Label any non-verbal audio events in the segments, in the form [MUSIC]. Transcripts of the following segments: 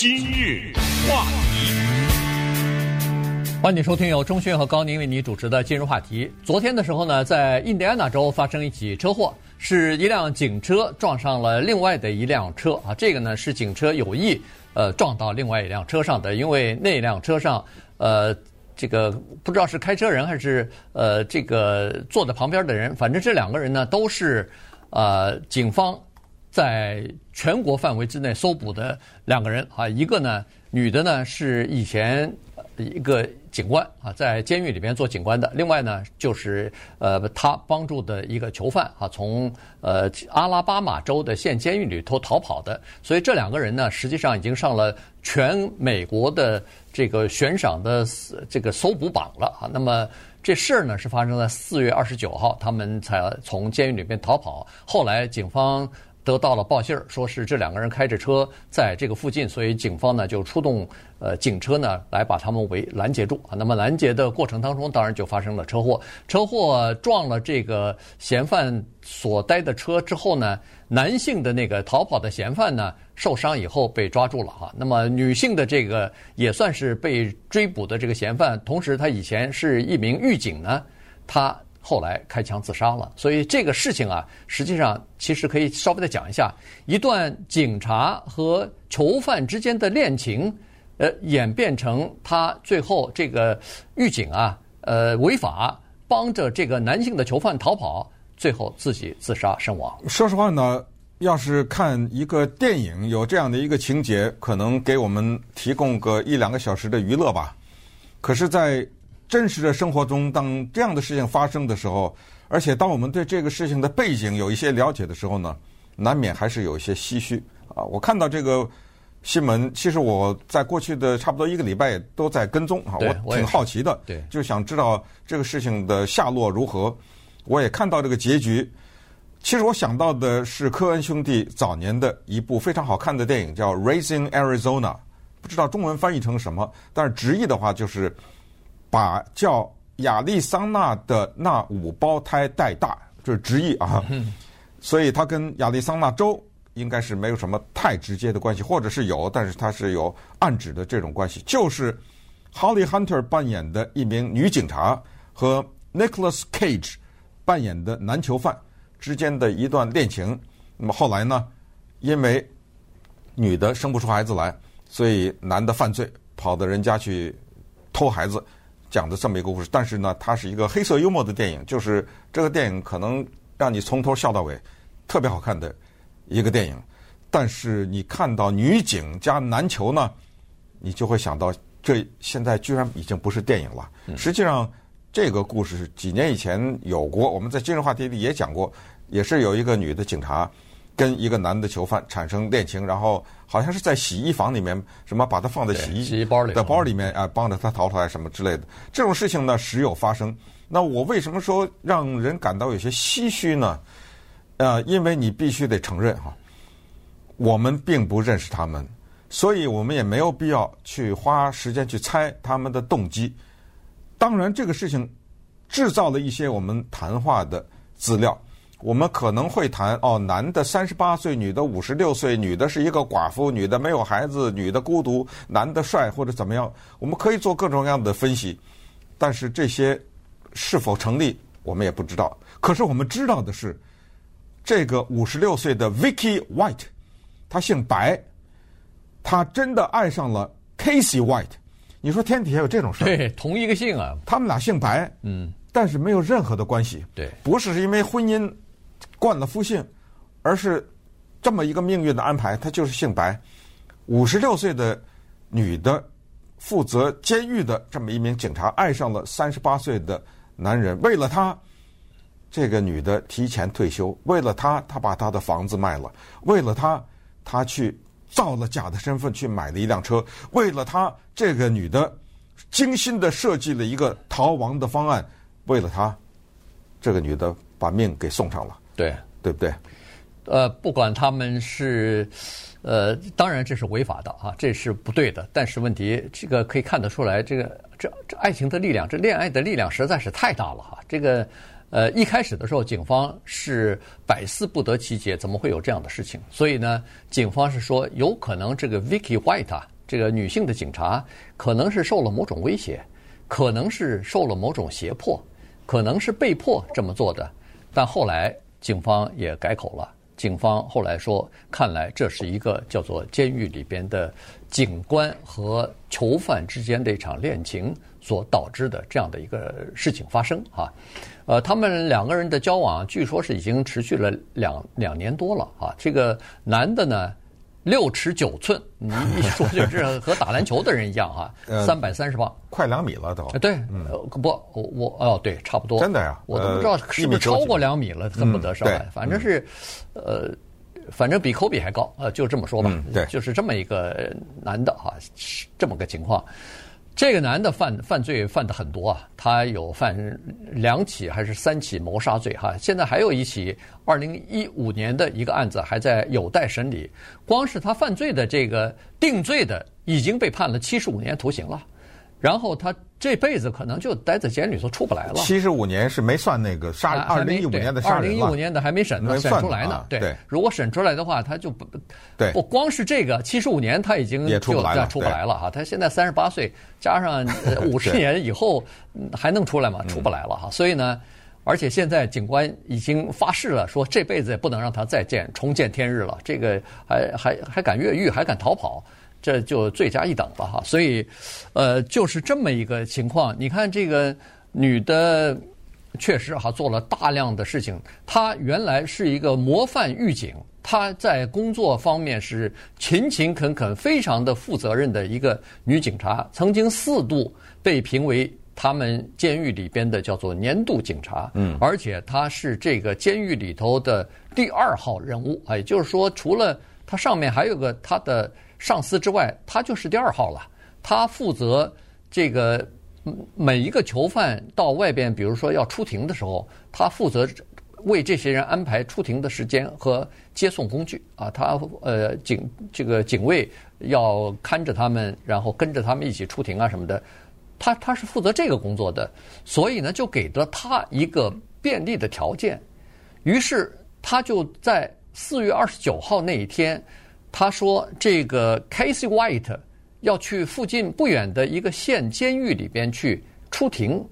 今日话题，欢迎收听由钟迅和高宁为你主持的今日话题。昨天的时候呢，在印第安纳州发生一起车祸，是一辆警车撞上了另外的一辆车啊。这个呢是警车有意呃撞到另外一辆车上的，因为那辆车上呃。这个不知道是开车人还是呃这个坐在旁边的人，反正这两个人呢都是呃警方在全国范围之内搜捕的两个人啊，一个呢女的呢是以前一个警官啊，在监狱里边做警官的，另外呢就是呃他帮助的一个囚犯啊，从呃阿拉巴马州的县监狱里头逃跑的，所以这两个人呢实际上已经上了全美国的。这个悬赏的这个搜捕榜了啊，那么这事儿呢是发生在四月二十九号，他们才从监狱里面逃跑。后来警方得到了报信儿，说是这两个人开着车在这个附近，所以警方呢就出动呃警车呢来把他们围拦截住啊。那么拦截的过程当中，当然就发生了车祸，车祸撞了这个嫌犯所待的车之后呢，男性的那个逃跑的嫌犯呢，受伤以后被抓住了哈。那么女性的这个也算是被追捕的这个嫌犯，同时他以前是一名狱警呢，他后来开枪自杀了。所以这个事情啊，实际上其实可以稍微的讲一下，一段警察和囚犯之间的恋情，呃，演变成他最后这个狱警啊，呃，违法帮着这个男性的囚犯逃跑。最后自己自杀身亡。说实话呢，要是看一个电影有这样的一个情节，可能给我们提供个一两个小时的娱乐吧。可是，在真实的生活中，当这样的事情发生的时候，而且当我们对这个事情的背景有一些了解的时候呢，难免还是有一些唏嘘啊。我看到这个新闻，其实我在过去的差不多一个礼拜都在跟踪啊，我挺好奇的，对，就想知道这个事情的下落如何。我也看到这个结局。其实我想到的是科恩兄弟早年的一部非常好看的电影，叫《Raising Arizona》，不知道中文翻译成什么，但是直译的话就是把叫亚利桑那的那五胞胎带大，这是直译啊。所以它跟亚利桑那州应该是没有什么太直接的关系，或者是有，但是它是有暗指的这种关系。就是 Holly Hunter 扮演的一名女警察和 Nicholas Cage。扮演的男囚犯之间的一段恋情，那么后来呢，因为女的生不出孩子来，所以男的犯罪，跑到人家去偷孩子，讲的这么一个故事。但是呢，它是一个黑色幽默的电影，就是这个电影可能让你从头笑到尾，特别好看的一个电影。但是你看到女警加男囚呢，你就会想到，这现在居然已经不是电影了。实际上。这个故事是几年以前有过，我们在今日话题里也讲过，也是有一个女的警察跟一个男的囚犯产生恋情，然后好像是在洗衣房里面，什么把他放在洗衣洗衣包里的包里面啊，帮着他逃出来什么之类的。这种事情呢，时有发生。那我为什么说让人感到有些唏嘘呢？呃，因为你必须得承认哈，我们并不认识他们，所以我们也没有必要去花时间去猜他们的动机。当然，这个事情制造了一些我们谈话的资料。我们可能会谈哦，男的三十八岁，女的五十六岁，女的是一个寡妇，女的没有孩子，女的孤独，男的帅或者怎么样。我们可以做各种各样的分析，但是这些是否成立，我们也不知道。可是我们知道的是，这个五十六岁的 Vicky White，他姓白，他真的爱上了 Casey White。你说天底下有这种事儿？对，同一个姓啊，他们俩姓白，嗯，但是没有任何的关系。对，不是因为婚姻冠了夫姓，而是这么一个命运的安排，他就是姓白。五十六岁的女的负责监狱的这么一名警察，爱上了三十八岁的男人，为了他，这个女的提前退休，为了他，他把他的房子卖了，为了他，他去。造了假的身份去买了一辆车，为了她，这个女的精心的设计了一个逃亡的方案，为了她，这个女的把命给送上了，对对不对？呃，不管他们是，呃，当然这是违法的啊，这是不对的。但是问题，这个可以看得出来，这个这这爱情的力量，这恋爱的力量实在是太大了哈。这个呃，一开始的时候，警方是百思不得其解，怎么会有这样的事情？所以呢，警方是说，有可能这个 Vicky White 啊，这个女性的警察，可能是受了某种威胁，可能是受了某种胁迫，可能是被迫这么做的。但后来警方也改口了，警方后来说，看来这是一个叫做监狱里边的警官和囚犯之间的一场恋情所导致的这样的一个事情发生啊。呃，他们两个人的交往，据说是已经持续了两两年多了啊。这个男的呢，六尺九寸，你 [LAUGHS] 一说就是和打篮球的人一样啊，三百三十磅，快两米了都。对，嗯、不，我我哦，对，差不多。真的呀？我都不知道是不是超过两米了，恨不得上来。反正是，呃，反正比科比还高，呃，就这么说吧。对，就是这么一个男的哈，这么个情况。这个男的犯犯罪犯的很多啊，他有犯两起还是三起谋杀罪哈，现在还有一起二零一五年的一个案子还在有待审理，光是他犯罪的这个定罪的已经被判了七十五年徒刑了。然后他这辈子可能就待在监狱里头出不来了。七十五年是没算那个杀二零一五年的杀人。二零一五年的还没审呢，审出来呢。对，如果审出来的话，他就不对。不光是这个七十五年，他已经就出不来了。出不来了哈，他现在三十八岁，加上五十年以后还能出来吗？出不来了哈。所以呢，而且现在警官已经发誓了，说这辈子也不能让他再见重见天日了。这个还还还敢越狱，还敢逃跑。这就罪加一等了哈，所以，呃，就是这么一个情况。你看这个女的，确实哈做了大量的事情。她原来是一个模范狱警，她在工作方面是勤勤恳恳、非常的负责任的一个女警察。曾经四度被评为他们监狱里边的叫做年度警察，嗯，而且她是这个监狱里头的第二号人物。也就是说，除了他上面还有个他的。上司之外，他就是第二号了。他负责这个每一个囚犯到外边，比如说要出庭的时候，他负责为这些人安排出庭的时间和接送工具啊。他呃警这个警卫要看着他们，然后跟着他们一起出庭啊什么的。他他是负责这个工作的，所以呢，就给了他一个便利的条件。于是他就在四月二十九号那一天。他说：“这个 Casey White 要去附近不远的一个县监狱里边去出庭，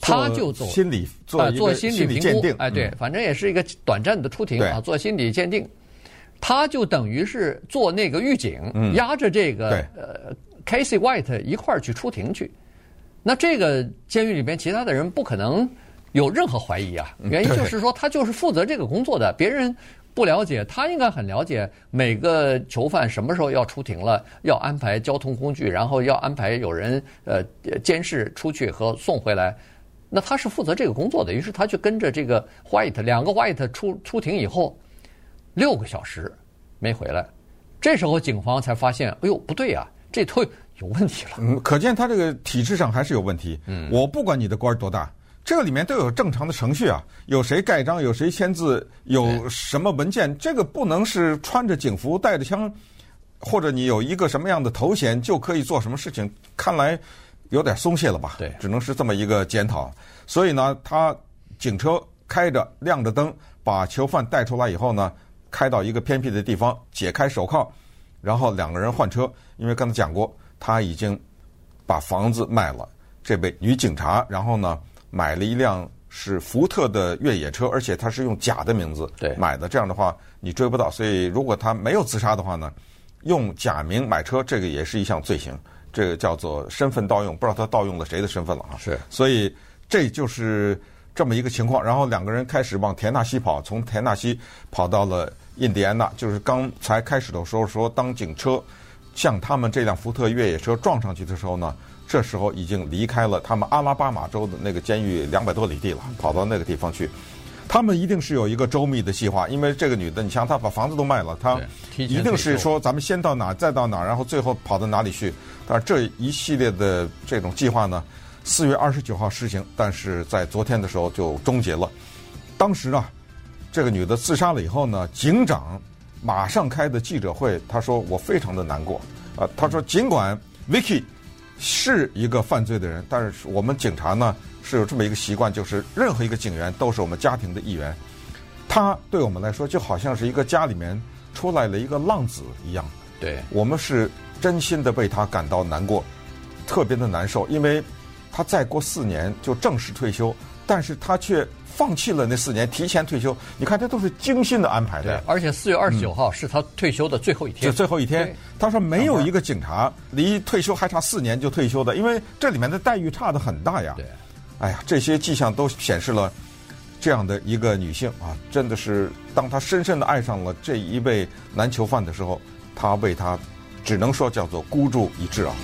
他就走心理啊，做心理评估。哎，对，嗯、反正也是一个短暂的出庭啊，做心理鉴定。他就等于是做那个狱警，嗯、押着这个呃 Casey White 一块儿去出庭去。那这个监狱里边其他的人不可能有任何怀疑啊，原因就是说他就是负责这个工作的，别人。”不了解，他应该很了解每个囚犯什么时候要出庭了，要安排交通工具，然后要安排有人呃监视出去和送回来。那他是负责这个工作的，于是他就跟着这个 White 两个 White 出出庭以后，六个小时没回来。[LAUGHS] 这时候警方才发现，哎呦不对呀，这都有问题了。嗯，可见他这个体制上还是有问题。嗯，我不管你的官多大。这个里面都有正常的程序啊，有谁盖章，有谁签字，有什么文件，这个不能是穿着警服、带着枪，或者你有一个什么样的头衔就可以做什么事情。看来有点松懈了吧？对，只能是这么一个检讨。所以呢，他警车开着亮着灯，把囚犯带出来以后呢，开到一个偏僻的地方，解开手铐，然后两个人换车。因为刚才讲过，他已经把房子卖了，这位女警察，然后呢。买了一辆是福特的越野车，而且他是用假的名字买的。这样的话，你追不到。所以，如果他没有自杀的话呢，用假名买车，这个也是一项罪行。这个叫做身份盗用，不知道他盗用了谁的身份了啊？是。所以这就是这么一个情况。然后两个人开始往田纳西跑，从田纳西跑到了印第安纳。就是刚才开始的时候说，当警车向他们这辆福特越野车撞上去的时候呢。这时候已经离开了他们阿拉巴马州的那个监狱两百多里地了，跑到那个地方去。他们一定是有一个周密的计划，因为这个女的，你像她把房子都卖了，她一定是说咱们先到哪，再到哪，然后最后跑到哪里去。但是这一系列的这种计划呢，四月二十九号实行，但是在昨天的时候就终结了。当时啊，这个女的自杀了以后呢，警长马上开的记者会，他说我非常的难过啊、呃，他说尽管 Vicky。是一个犯罪的人，但是我们警察呢是有这么一个习惯，就是任何一个警员都是我们家庭的一员。他对我们来说就好像是一个家里面出来了一个浪子一样。对，我们是真心的为他感到难过，特别的难受，因为他再过四年就正式退休，但是他却放弃了那四年，提前退休。你看，这都是精心的安排的。而且四月二十九号是他退休的最后一天。就最后一天，他说没有一个警察离退休还差四年就退休的，因为这里面的待遇差的很大呀。对，哎呀，这些迹象都显示了这样的一个女性啊，真的是当她深深的爱上了这一位男囚犯的时候。她为他，只能说叫做孤注一掷啊。